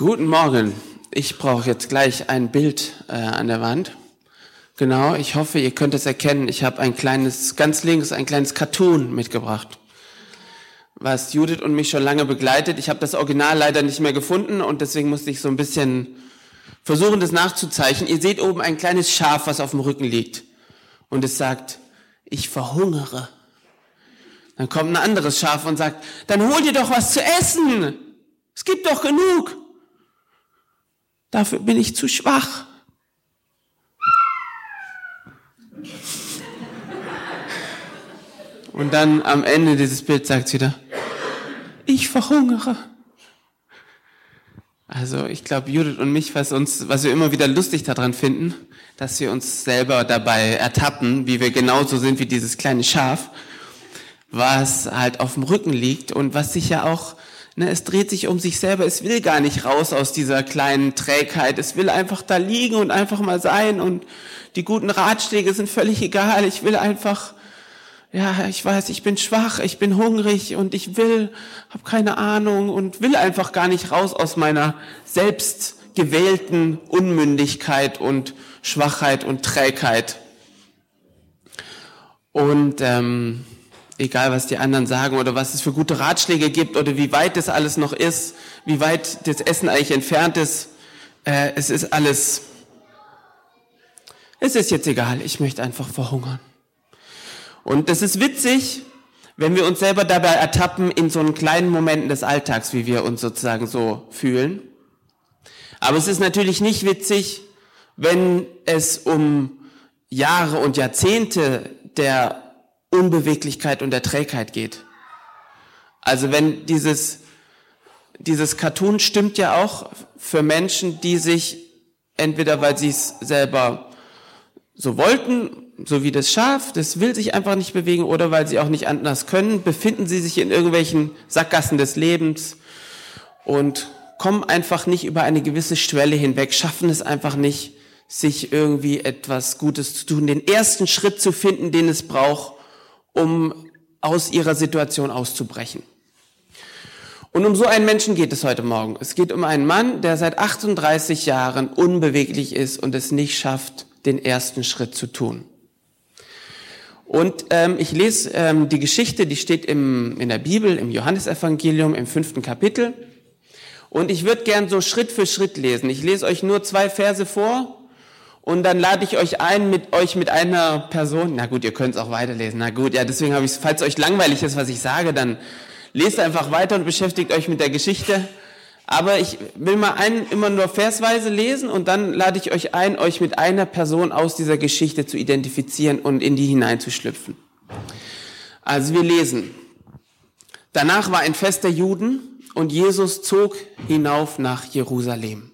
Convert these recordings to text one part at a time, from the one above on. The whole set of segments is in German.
Guten Morgen. Ich brauche jetzt gleich ein Bild äh, an der Wand. Genau, ich hoffe, ihr könnt es erkennen. Ich habe ein kleines, ganz links, ein kleines Cartoon mitgebracht, was Judith und mich schon lange begleitet. Ich habe das Original leider nicht mehr gefunden und deswegen musste ich so ein bisschen versuchen, das nachzuzeichnen. Ihr seht oben ein kleines Schaf, was auf dem Rücken liegt und es sagt, ich verhungere. Dann kommt ein anderes Schaf und sagt, dann hol dir doch was zu essen. Es gibt doch genug. Dafür bin ich zu schwach. Und dann am Ende dieses Bild sagt sie wieder, ich verhungere. Also ich glaube, Judith und mich, was uns, was wir immer wieder lustig daran finden, dass wir uns selber dabei ertappen, wie wir genauso sind wie dieses kleine Schaf, was halt auf dem Rücken liegt und was sich ja auch Ne, es dreht sich um sich selber. Es will gar nicht raus aus dieser kleinen Trägheit. Es will einfach da liegen und einfach mal sein. Und die guten Ratschläge sind völlig egal. Ich will einfach, ja, ich weiß, ich bin schwach, ich bin hungrig und ich will, habe keine Ahnung und will einfach gar nicht raus aus meiner selbst gewählten Unmündigkeit und Schwachheit und Trägheit. Und ähm, egal was die anderen sagen oder was es für gute Ratschläge gibt oder wie weit das alles noch ist, wie weit das Essen eigentlich entfernt ist. Äh, es ist alles, es ist jetzt egal, ich möchte einfach verhungern. Und das ist witzig, wenn wir uns selber dabei ertappen in so einen kleinen Momenten des Alltags, wie wir uns sozusagen so fühlen. Aber es ist natürlich nicht witzig, wenn es um Jahre und Jahrzehnte der Unbeweglichkeit und der Trägheit geht. Also wenn dieses, dieses Cartoon stimmt ja auch für Menschen, die sich entweder weil sie es selber so wollten, so wie das Schaf, das will sich einfach nicht bewegen, oder weil sie auch nicht anders können, befinden sie sich in irgendwelchen Sackgassen des Lebens und kommen einfach nicht über eine gewisse Schwelle hinweg, schaffen es einfach nicht, sich irgendwie etwas Gutes zu tun, den ersten Schritt zu finden, den es braucht, um aus ihrer Situation auszubrechen. Und um so einen Menschen geht es heute Morgen. Es geht um einen Mann, der seit 38 Jahren unbeweglich ist und es nicht schafft, den ersten Schritt zu tun. Und ähm, ich lese ähm, die Geschichte, die steht im, in der Bibel, im Johannesevangelium, im fünften Kapitel. Und ich würde gern so Schritt für Schritt lesen. Ich lese euch nur zwei Verse vor und dann lade ich euch ein, mit euch mit einer Person, na gut, ihr könnt es auch weiterlesen, na gut, ja, deswegen habe ich falls euch langweilig ist, was ich sage, dann lest einfach weiter und beschäftigt euch mit der Geschichte. Aber ich will mal einen immer nur versweise lesen und dann lade ich euch ein, euch mit einer Person aus dieser Geschichte zu identifizieren und in die hineinzuschlüpfen. Also wir lesen. Danach war ein Fest der Juden und Jesus zog hinauf nach Jerusalem.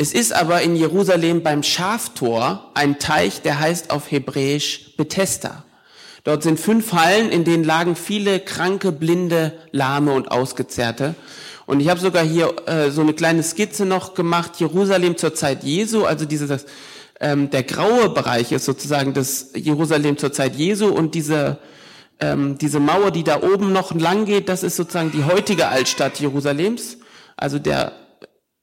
Es ist aber in Jerusalem beim Schaftor ein Teich, der heißt auf Hebräisch Bethesda. Dort sind fünf Hallen, in denen lagen viele kranke, blinde, lahme und ausgezehrte. Und ich habe sogar hier äh, so eine kleine Skizze noch gemacht, Jerusalem zur Zeit Jesu, also dieses, ähm, der graue Bereich ist sozusagen das Jerusalem zur Zeit Jesu und diese, ähm, diese Mauer, die da oben noch lang geht, das ist sozusagen die heutige Altstadt Jerusalems. Also der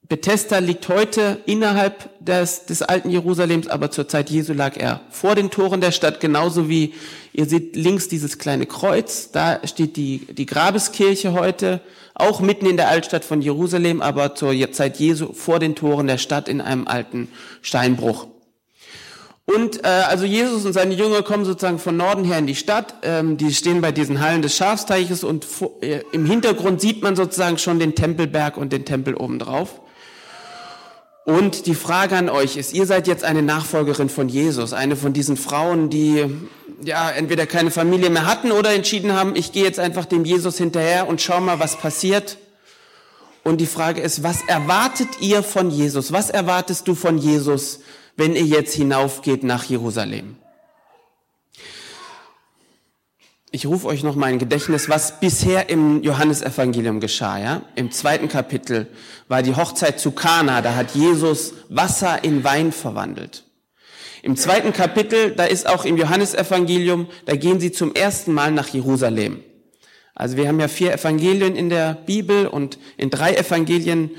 Bethesda liegt heute innerhalb des, des alten Jerusalems, aber zur Zeit Jesu lag er vor den Toren der Stadt, genauso wie ihr seht links dieses kleine Kreuz, da steht die, die Grabeskirche heute, auch mitten in der Altstadt von Jerusalem, aber zur Zeit Jesu vor den Toren der Stadt in einem alten Steinbruch. Und äh, also Jesus und seine Jünger kommen sozusagen von Norden her in die Stadt. Ähm, die stehen bei diesen Hallen des Schafsteiches und äh, im Hintergrund sieht man sozusagen schon den Tempelberg und den Tempel obendrauf. Und die Frage an euch ist, ihr seid jetzt eine Nachfolgerin von Jesus, eine von diesen Frauen, die ja entweder keine Familie mehr hatten oder entschieden haben, ich gehe jetzt einfach dem Jesus hinterher und schau mal, was passiert. Und die Frage ist, was erwartet ihr von Jesus? Was erwartest du von Jesus, wenn ihr jetzt hinaufgeht nach Jerusalem? Ich rufe euch noch mal in Gedächtnis, was bisher im Johannesevangelium geschah. Ja? Im zweiten Kapitel war die Hochzeit zu Kana, da hat Jesus Wasser in Wein verwandelt. Im zweiten Kapitel, da ist auch im Johannesevangelium, da gehen sie zum ersten Mal nach Jerusalem. Also wir haben ja vier Evangelien in der Bibel und in drei Evangelien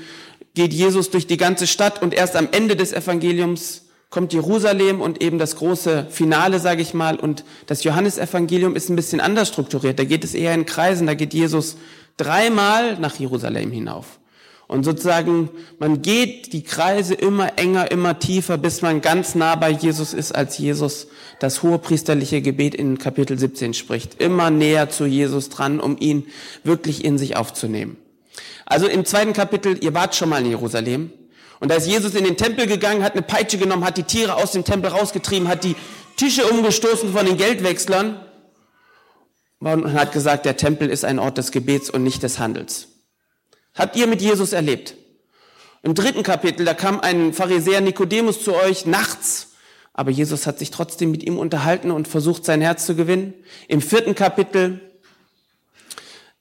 geht Jesus durch die ganze Stadt und erst am Ende des Evangeliums kommt Jerusalem und eben das große Finale, sage ich mal. Und das Johannesevangelium ist ein bisschen anders strukturiert. Da geht es eher in Kreisen. Da geht Jesus dreimal nach Jerusalem hinauf. Und sozusagen, man geht die Kreise immer enger, immer tiefer, bis man ganz nah bei Jesus ist, als Jesus das hohe priesterliche Gebet in Kapitel 17 spricht. Immer näher zu Jesus dran, um ihn wirklich in sich aufzunehmen. Also im zweiten Kapitel, ihr wart schon mal in Jerusalem. Und da ist Jesus in den Tempel gegangen, hat eine Peitsche genommen, hat die Tiere aus dem Tempel rausgetrieben, hat die Tische umgestoßen von den Geldwechslern und hat gesagt, der Tempel ist ein Ort des Gebets und nicht des Handels. Habt ihr mit Jesus erlebt? Im dritten Kapitel, da kam ein Pharisäer Nikodemus zu euch nachts, aber Jesus hat sich trotzdem mit ihm unterhalten und versucht, sein Herz zu gewinnen. Im vierten Kapitel,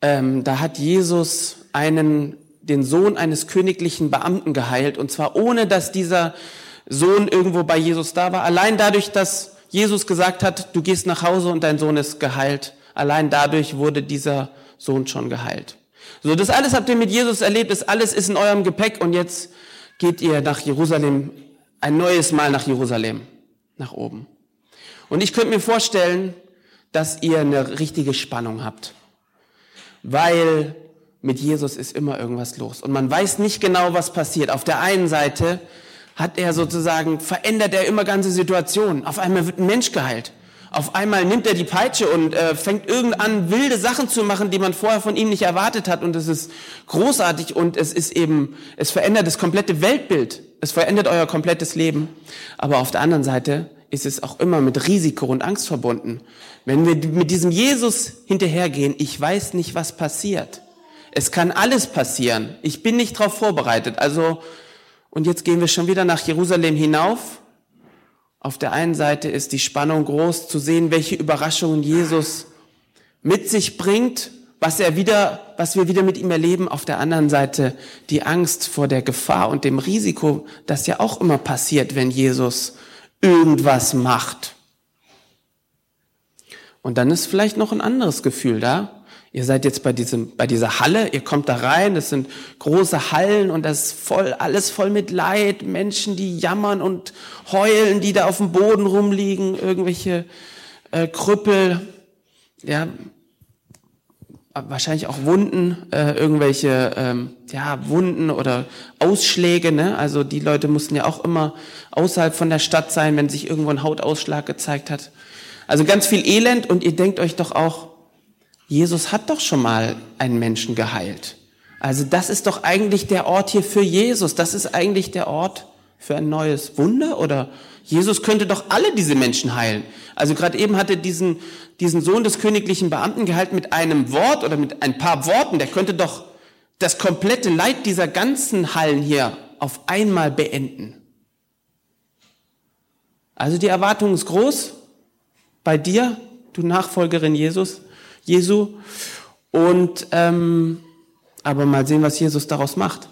ähm, da hat Jesus einen, den Sohn eines königlichen Beamten geheilt, und zwar ohne, dass dieser Sohn irgendwo bei Jesus da war. Allein dadurch, dass Jesus gesagt hat, du gehst nach Hause und dein Sohn ist geheilt. Allein dadurch wurde dieser Sohn schon geheilt. So, das alles habt ihr mit Jesus erlebt, das alles ist in eurem Gepäck und jetzt geht ihr nach Jerusalem, ein neues Mal nach Jerusalem, nach oben. Und ich könnte mir vorstellen, dass ihr eine richtige Spannung habt, weil mit Jesus ist immer irgendwas los und man weiß nicht genau, was passiert. Auf der einen Seite hat er sozusagen, verändert er immer ganze Situationen. Auf einmal wird ein Mensch geheilt. Auf einmal nimmt er die Peitsche und äh, fängt irgendwann wilde Sachen zu machen, die man vorher von ihm nicht erwartet hat. Und es ist großartig und es ist eben, es verändert das komplette Weltbild. Es verändert euer komplettes Leben. Aber auf der anderen Seite ist es auch immer mit Risiko und Angst verbunden. Wenn wir mit diesem Jesus hinterhergehen, ich weiß nicht, was passiert. Es kann alles passieren. Ich bin nicht darauf vorbereitet. Also, und jetzt gehen wir schon wieder nach Jerusalem hinauf auf der einen Seite ist die Spannung groß zu sehen, welche Überraschungen Jesus mit sich bringt, was er wieder, was wir wieder mit ihm erleben. Auf der anderen Seite die Angst vor der Gefahr und dem Risiko, das ja auch immer passiert, wenn Jesus irgendwas macht. Und dann ist vielleicht noch ein anderes Gefühl da. Ihr seid jetzt bei diesem, bei dieser Halle, ihr kommt da rein, es sind große Hallen und das ist voll, alles voll mit Leid, Menschen, die jammern und heulen, die da auf dem Boden rumliegen, irgendwelche äh, Krüppel, ja, wahrscheinlich auch Wunden, äh, irgendwelche ähm, ja, Wunden oder Ausschläge. Ne? Also die Leute mussten ja auch immer außerhalb von der Stadt sein, wenn sich irgendwo ein Hautausschlag gezeigt hat. Also ganz viel Elend und ihr denkt euch doch auch, Jesus hat doch schon mal einen Menschen geheilt. Also das ist doch eigentlich der Ort hier für Jesus. Das ist eigentlich der Ort für ein neues Wunder oder Jesus könnte doch alle diese Menschen heilen. Also gerade eben hatte diesen, diesen Sohn des königlichen Beamten geheilt mit einem Wort oder mit ein paar Worten. Der könnte doch das komplette Leid dieser ganzen Hallen hier auf einmal beenden. Also die Erwartung ist groß bei dir, du Nachfolgerin Jesus. Jesu. Und ähm, aber mal sehen, was Jesus daraus macht.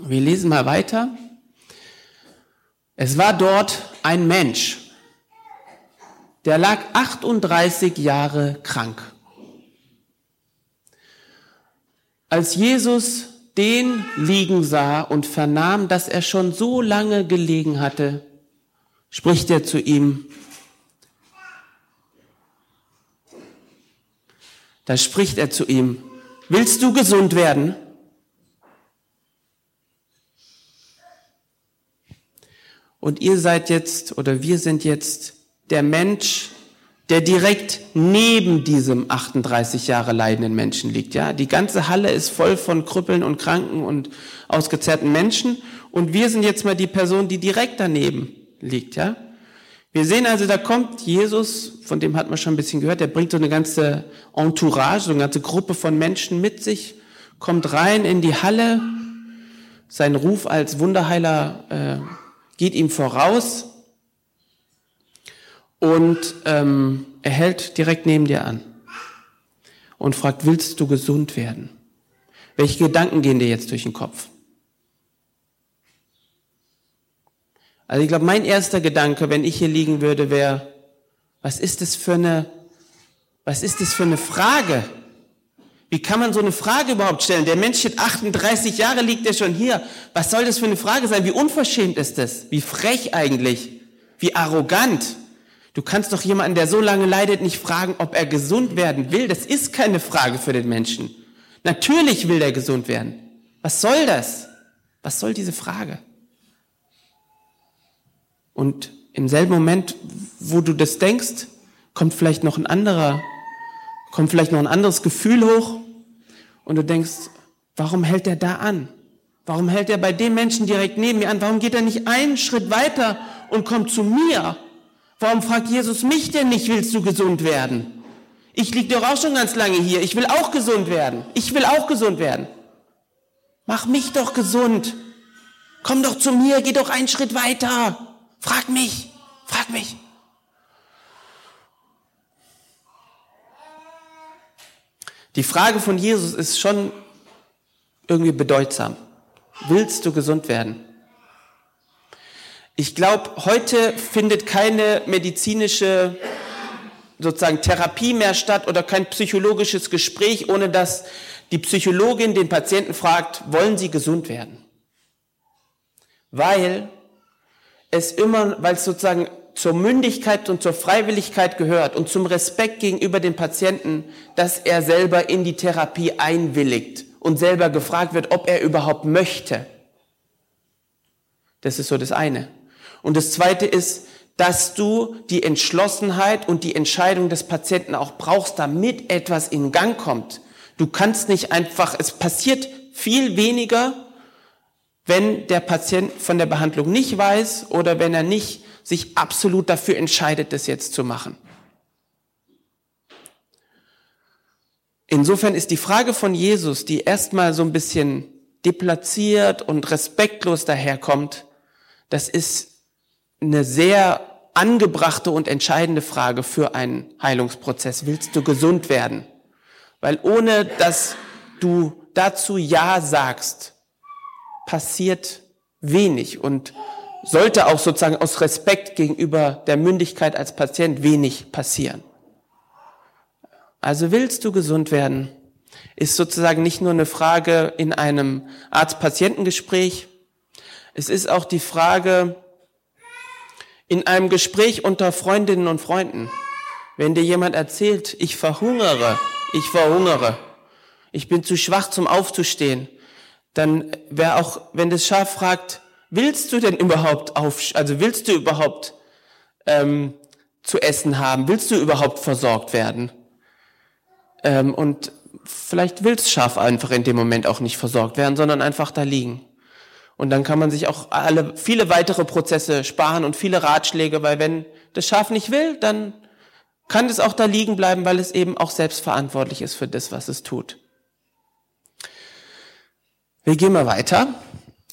Wir lesen mal weiter. Es war dort ein Mensch, der lag 38 Jahre krank. Als Jesus den liegen sah und vernahm, dass er schon so lange gelegen hatte, spricht er zu ihm, Da spricht er zu ihm, willst du gesund werden? Und ihr seid jetzt oder wir sind jetzt der Mensch, der direkt neben diesem 38 Jahre leidenden Menschen liegt. Ja, die ganze Halle ist voll von Krüppeln und Kranken und ausgezerrten Menschen. Und wir sind jetzt mal die Person, die direkt daneben liegt. Ja, wir sehen also, da kommt Jesus, von dem hat man schon ein bisschen gehört, der bringt so eine ganze Entourage, so eine ganze Gruppe von Menschen mit sich, kommt rein in die Halle, sein Ruf als Wunderheiler äh, geht ihm voraus und ähm, er hält direkt neben dir an und fragt, willst du gesund werden? Welche Gedanken gehen dir jetzt durch den Kopf? Also ich glaube, mein erster Gedanke, wenn ich hier liegen würde, wäre, was ist das für eine, was ist das für eine Frage? Wie kann man so eine Frage überhaupt stellen? Der Mensch steht 38 Jahre, liegt er schon hier. Was soll das für eine Frage sein? Wie unverschämt ist das? Wie frech eigentlich? Wie arrogant? Du kannst doch jemanden, der so lange leidet, nicht fragen, ob er gesund werden will. Das ist keine Frage für den Menschen. Natürlich will er gesund werden. Was soll das? Was soll diese Frage? Und im selben Moment, wo du das denkst, kommt vielleicht noch ein anderer kommt vielleicht noch ein anderes Gefühl hoch und du denkst, warum hält er da an? Warum hält er bei dem Menschen direkt neben mir an? Warum geht er nicht einen Schritt weiter und kommt zu mir? Warum fragt Jesus mich denn nicht, willst du gesund werden? Ich liege doch auch schon ganz lange hier. Ich will auch gesund werden. Ich will auch gesund werden. Mach mich doch gesund. Komm doch zu mir, geh doch einen Schritt weiter. Frag mich, frag mich. Die Frage von Jesus ist schon irgendwie bedeutsam. Willst du gesund werden? Ich glaube, heute findet keine medizinische sozusagen Therapie mehr statt oder kein psychologisches Gespräch, ohne dass die Psychologin den Patienten fragt, wollen Sie gesund werden? Weil es immer, weil es sozusagen zur Mündigkeit und zur Freiwilligkeit gehört und zum Respekt gegenüber dem Patienten, dass er selber in die Therapie einwilligt und selber gefragt wird, ob er überhaupt möchte. Das ist so das eine. Und das zweite ist, dass du die Entschlossenheit und die Entscheidung des Patienten auch brauchst, damit etwas in Gang kommt. Du kannst nicht einfach, es passiert viel weniger, wenn der Patient von der Behandlung nicht weiß oder wenn er nicht sich absolut dafür entscheidet, das jetzt zu machen. Insofern ist die Frage von Jesus, die erstmal so ein bisschen deplatziert und respektlos daherkommt, das ist eine sehr angebrachte und entscheidende Frage für einen Heilungsprozess. Willst du gesund werden? Weil ohne dass du dazu Ja sagst, passiert wenig und sollte auch sozusagen aus Respekt gegenüber der Mündigkeit als Patient wenig passieren. Also willst du gesund werden, ist sozusagen nicht nur eine Frage in einem Arzt-Patientengespräch, es ist auch die Frage in einem Gespräch unter Freundinnen und Freunden. Wenn dir jemand erzählt, ich verhungere, ich verhungere, ich bin zu schwach zum Aufzustehen, dann wäre auch, wenn das Schaf fragt, willst du denn überhaupt auf, also willst du überhaupt ähm, zu essen haben? Willst du überhaupt versorgt werden? Ähm, und vielleicht will das Schaf einfach in dem Moment auch nicht versorgt werden, sondern einfach da liegen. Und dann kann man sich auch alle, viele weitere Prozesse sparen und viele Ratschläge, weil wenn das Schaf nicht will, dann kann es auch da liegen bleiben, weil es eben auch selbst verantwortlich ist für das, was es tut. Wir gehen mal weiter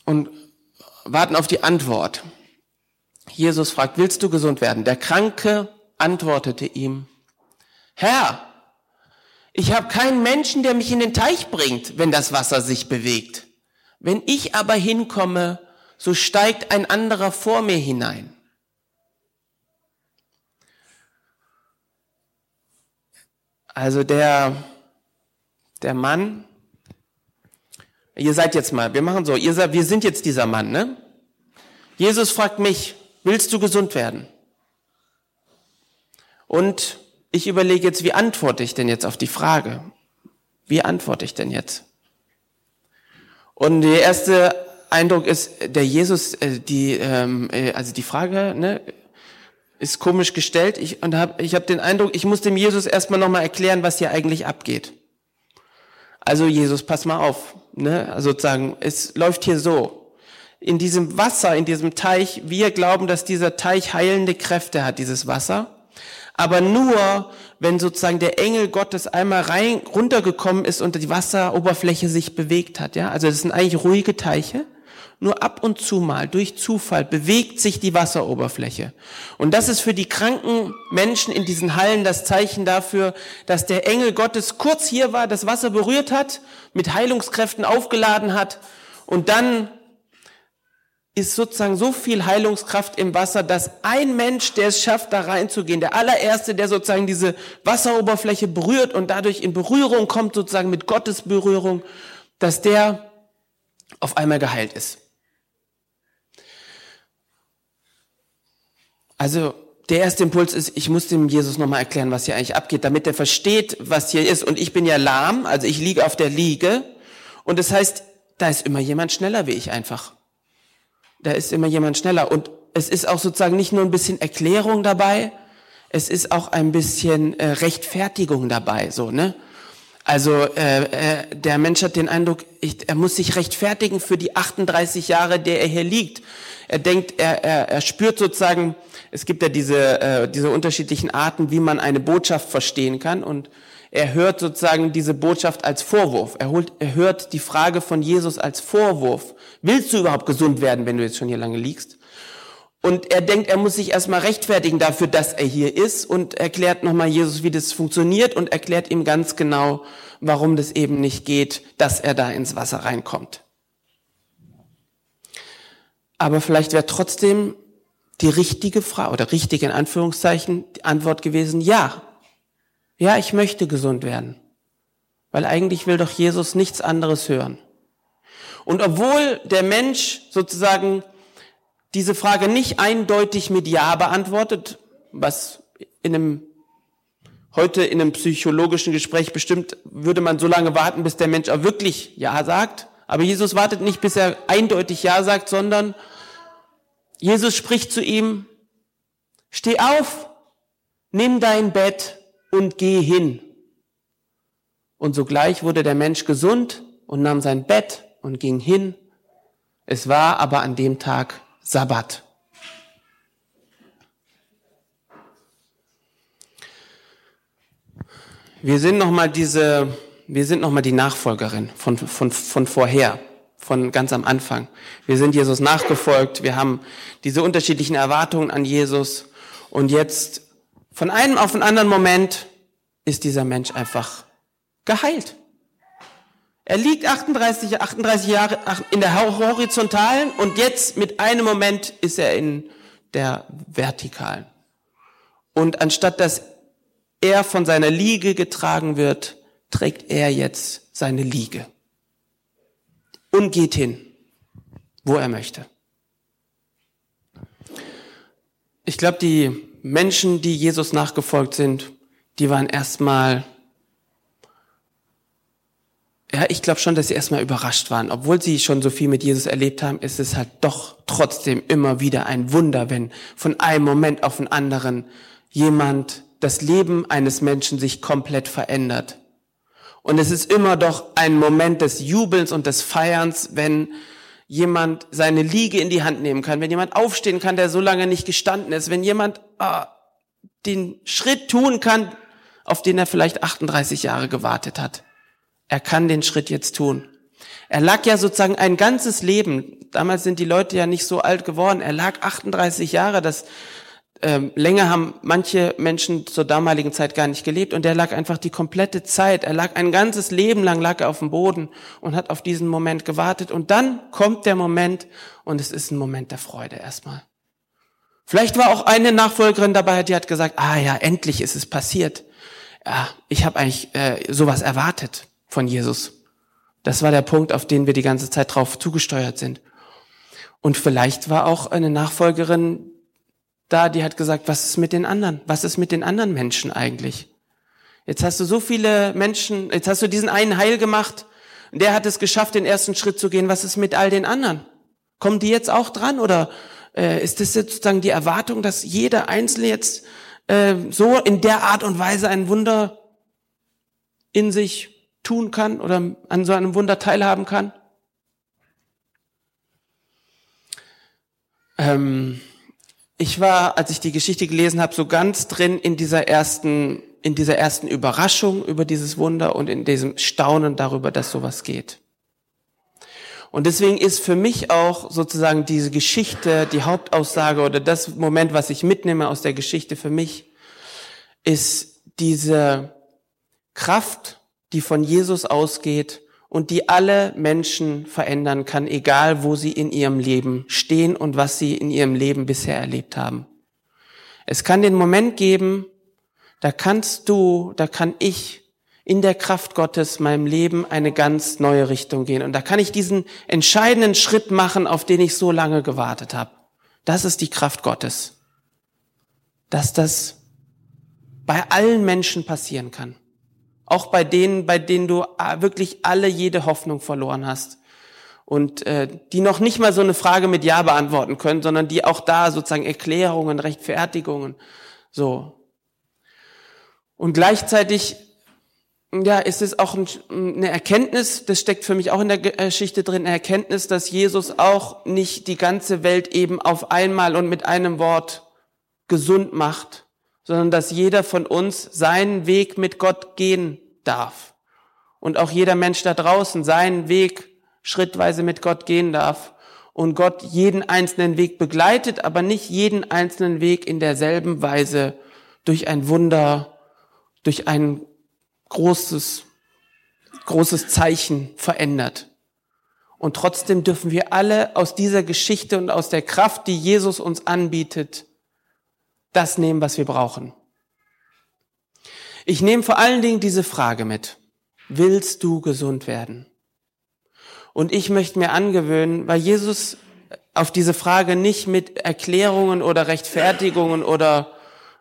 und warten auf die Antwort. Jesus fragt, willst du gesund werden? Der Kranke antwortete ihm, Herr, ich habe keinen Menschen, der mich in den Teich bringt, wenn das Wasser sich bewegt. Wenn ich aber hinkomme, so steigt ein anderer vor mir hinein. Also der, der Mann Ihr seid jetzt mal, wir machen so, ihr seid, wir sind jetzt dieser Mann, ne? Jesus fragt mich, willst du gesund werden? Und ich überlege jetzt, wie antworte ich denn jetzt auf die Frage? Wie antworte ich denn jetzt? Und der erste Eindruck ist, der Jesus, äh, die, ähm, äh, also die Frage, ne, ist komisch gestellt. Ich, und hab, ich habe den Eindruck, ich muss dem Jesus erstmal nochmal erklären, was hier eigentlich abgeht. Also Jesus, pass mal auf, ne? Also sozusagen, es läuft hier so. In diesem Wasser, in diesem Teich, wir glauben, dass dieser Teich heilende Kräfte hat, dieses Wasser. Aber nur, wenn sozusagen der Engel Gottes einmal rein, runtergekommen ist und die Wasseroberfläche sich bewegt hat, ja. Also das sind eigentlich ruhige Teiche. Nur ab und zu mal, durch Zufall, bewegt sich die Wasseroberfläche. Und das ist für die kranken Menschen in diesen Hallen das Zeichen dafür, dass der Engel Gottes kurz hier war, das Wasser berührt hat, mit Heilungskräften aufgeladen hat und dann ist sozusagen so viel Heilungskraft im Wasser, dass ein Mensch, der es schafft, da reinzugehen, der allererste, der sozusagen diese Wasseroberfläche berührt und dadurch in Berührung kommt, sozusagen mit Gottes Berührung, dass der auf einmal geheilt ist. Also der erste Impuls ist, ich muss dem Jesus nochmal erklären, was hier eigentlich abgeht, damit er versteht, was hier ist. Und ich bin ja lahm, also ich liege auf der Liege. Und das heißt, da ist immer jemand schneller wie ich einfach. Da ist immer jemand schneller. Und es ist auch sozusagen nicht nur ein bisschen Erklärung dabei, es ist auch ein bisschen äh, Rechtfertigung dabei, so, ne? Also äh, äh, der Mensch hat den Eindruck, ich, er muss sich rechtfertigen für die 38 Jahre, der er hier liegt. Er denkt, er, er, er spürt sozusagen, es gibt ja diese, äh, diese unterschiedlichen Arten, wie man eine Botschaft verstehen kann. Und er hört sozusagen diese Botschaft als Vorwurf. Er, holt, er hört die Frage von Jesus als Vorwurf. Willst du überhaupt gesund werden, wenn du jetzt schon hier lange liegst? Und er denkt, er muss sich erstmal rechtfertigen dafür, dass er hier ist und erklärt nochmal Jesus, wie das funktioniert und erklärt ihm ganz genau, warum das eben nicht geht, dass er da ins Wasser reinkommt. Aber vielleicht wäre trotzdem die richtige Frage oder richtig in Anführungszeichen die Antwort gewesen, ja. Ja, ich möchte gesund werden. Weil eigentlich will doch Jesus nichts anderes hören. Und obwohl der Mensch sozusagen diese Frage nicht eindeutig mit Ja beantwortet, was in einem heute in einem psychologischen Gespräch bestimmt würde man so lange warten, bis der Mensch auch wirklich Ja sagt. Aber Jesus wartet nicht, bis er eindeutig Ja sagt, sondern Jesus spricht zu ihm, steh auf, nimm dein Bett und geh hin. Und sogleich wurde der Mensch gesund und nahm sein Bett und ging hin. Es war aber an dem Tag Sabbat. Wir sind noch mal diese, wir sind noch mal die Nachfolgerin von, von, von vorher, von ganz am Anfang. Wir sind Jesus nachgefolgt. Wir haben diese unterschiedlichen Erwartungen an Jesus. Und jetzt, von einem auf den anderen Moment, ist dieser Mensch einfach geheilt. Er liegt 38, 38 Jahre in der horizontalen und jetzt mit einem Moment ist er in der vertikalen. Und anstatt dass er von seiner Liege getragen wird, trägt er jetzt seine Liege und geht hin, wo er möchte. Ich glaube, die Menschen, die Jesus nachgefolgt sind, die waren erstmal ja, ich glaube schon, dass sie erstmal überrascht waren. Obwohl sie schon so viel mit Jesus erlebt haben, ist es halt doch trotzdem immer wieder ein Wunder, wenn von einem Moment auf den anderen jemand, das Leben eines Menschen sich komplett verändert. Und es ist immer doch ein Moment des Jubelns und des Feierns, wenn jemand seine Liege in die Hand nehmen kann, wenn jemand aufstehen kann, der so lange nicht gestanden ist, wenn jemand ah, den Schritt tun kann, auf den er vielleicht 38 Jahre gewartet hat. Er kann den Schritt jetzt tun. Er lag ja sozusagen ein ganzes Leben. Damals sind die Leute ja nicht so alt geworden. Er lag 38 Jahre. Das ähm, länger haben manche Menschen zur damaligen Zeit gar nicht gelebt. Und er lag einfach die komplette Zeit. Er lag ein ganzes Leben lang lag er auf dem Boden und hat auf diesen Moment gewartet. Und dann kommt der Moment und es ist ein Moment der Freude erstmal. Vielleicht war auch eine Nachfolgerin dabei, die hat gesagt, ah ja, endlich ist es passiert. Ja, ich habe eigentlich äh, sowas erwartet von Jesus. Das war der Punkt, auf den wir die ganze Zeit drauf zugesteuert sind. Und vielleicht war auch eine Nachfolgerin da, die hat gesagt, was ist mit den anderen? Was ist mit den anderen Menschen eigentlich? Jetzt hast du so viele Menschen, jetzt hast du diesen einen Heil gemacht, der hat es geschafft, den ersten Schritt zu gehen. Was ist mit all den anderen? Kommen die jetzt auch dran oder äh, ist das sozusagen die Erwartung, dass jeder Einzelne jetzt äh, so in der Art und Weise ein Wunder in sich tun kann oder an so einem Wunder teilhaben kann? Ähm, ich war, als ich die Geschichte gelesen habe, so ganz drin in dieser ersten, in dieser ersten Überraschung über dieses Wunder und in diesem Staunen darüber, dass sowas geht. Und deswegen ist für mich auch sozusagen diese Geschichte, die Hauptaussage oder das Moment, was ich mitnehme aus der Geschichte für mich, ist diese Kraft die von Jesus ausgeht und die alle Menschen verändern kann, egal wo sie in ihrem Leben stehen und was sie in ihrem Leben bisher erlebt haben. Es kann den Moment geben, da kannst du, da kann ich in der Kraft Gottes meinem Leben eine ganz neue Richtung gehen. Und da kann ich diesen entscheidenden Schritt machen, auf den ich so lange gewartet habe. Das ist die Kraft Gottes. Dass das bei allen Menschen passieren kann. Auch bei denen, bei denen du äh, wirklich alle jede Hoffnung verloren hast. Und äh, die noch nicht mal so eine Frage mit Ja beantworten können, sondern die auch da sozusagen Erklärungen, Rechtfertigungen, so. Und gleichzeitig ja, ist es auch eine Erkenntnis, das steckt für mich auch in der Geschichte drin, eine Erkenntnis, dass Jesus auch nicht die ganze Welt eben auf einmal und mit einem Wort gesund macht, sondern dass jeder von uns seinen Weg mit Gott gehen darf. Und auch jeder Mensch da draußen seinen Weg schrittweise mit Gott gehen darf. Und Gott jeden einzelnen Weg begleitet, aber nicht jeden einzelnen Weg in derselben Weise durch ein Wunder, durch ein großes, großes Zeichen verändert. Und trotzdem dürfen wir alle aus dieser Geschichte und aus der Kraft, die Jesus uns anbietet, das nehmen, was wir brauchen. Ich nehme vor allen Dingen diese Frage mit. Willst du gesund werden? Und ich möchte mir angewöhnen, weil Jesus auf diese Frage nicht mit Erklärungen oder Rechtfertigungen oder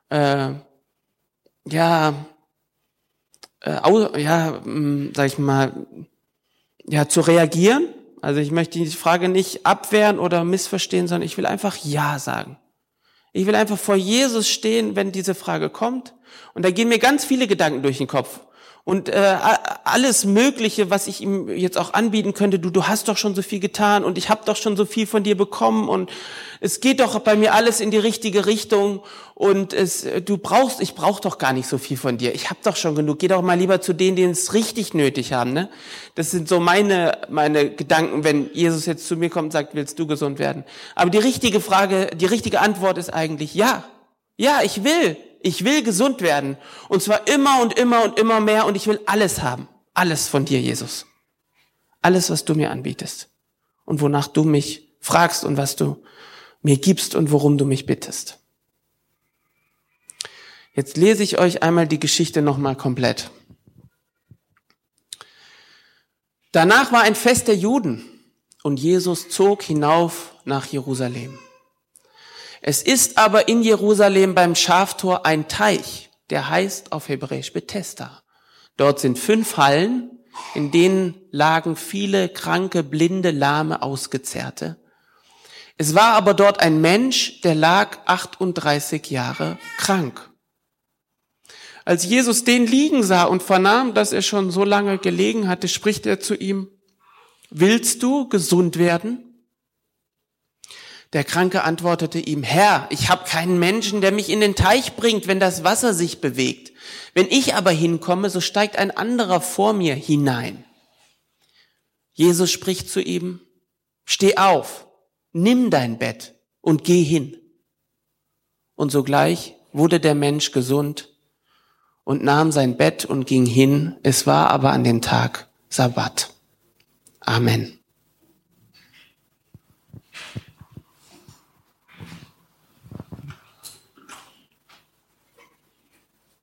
äh, ja äh, ja, hm, sag ich mal, ja, zu reagieren. Also ich möchte die Frage nicht abwehren oder missverstehen, sondern ich will einfach Ja sagen. Ich will einfach vor Jesus stehen, wenn diese Frage kommt. Und da gehen mir ganz viele Gedanken durch den Kopf und äh, alles Mögliche, was ich ihm jetzt auch anbieten könnte. Du, du hast doch schon so viel getan und ich habe doch schon so viel von dir bekommen und es geht doch bei mir alles in die richtige Richtung und es, du brauchst, ich brauche doch gar nicht so viel von dir. Ich habe doch schon genug. Geh doch mal lieber zu denen, die es richtig nötig haben. Ne? Das sind so meine meine Gedanken, wenn Jesus jetzt zu mir kommt und sagt, willst du gesund werden? Aber die richtige Frage, die richtige Antwort ist eigentlich ja. Ja, ich will. Ich will gesund werden. Und zwar immer und immer und immer mehr. Und ich will alles haben. Alles von dir, Jesus. Alles, was du mir anbietest. Und wonach du mich fragst und was du mir gibst und worum du mich bittest. Jetzt lese ich euch einmal die Geschichte nochmal komplett. Danach war ein Fest der Juden und Jesus zog hinauf nach Jerusalem. Es ist aber in Jerusalem beim Schaftor ein Teich, der heißt auf Hebräisch Bethesda. Dort sind fünf Hallen, in denen lagen viele kranke, blinde, lahme, ausgezehrte. Es war aber dort ein Mensch, der lag 38 Jahre krank. Als Jesus den liegen sah und vernahm, dass er schon so lange gelegen hatte, spricht er zu ihm, willst du gesund werden? Der Kranke antwortete ihm, Herr, ich habe keinen Menschen, der mich in den Teich bringt, wenn das Wasser sich bewegt. Wenn ich aber hinkomme, so steigt ein anderer vor mir hinein. Jesus spricht zu ihm, steh auf, nimm dein Bett und geh hin. Und sogleich wurde der Mensch gesund und nahm sein Bett und ging hin. Es war aber an dem Tag Sabbat. Amen.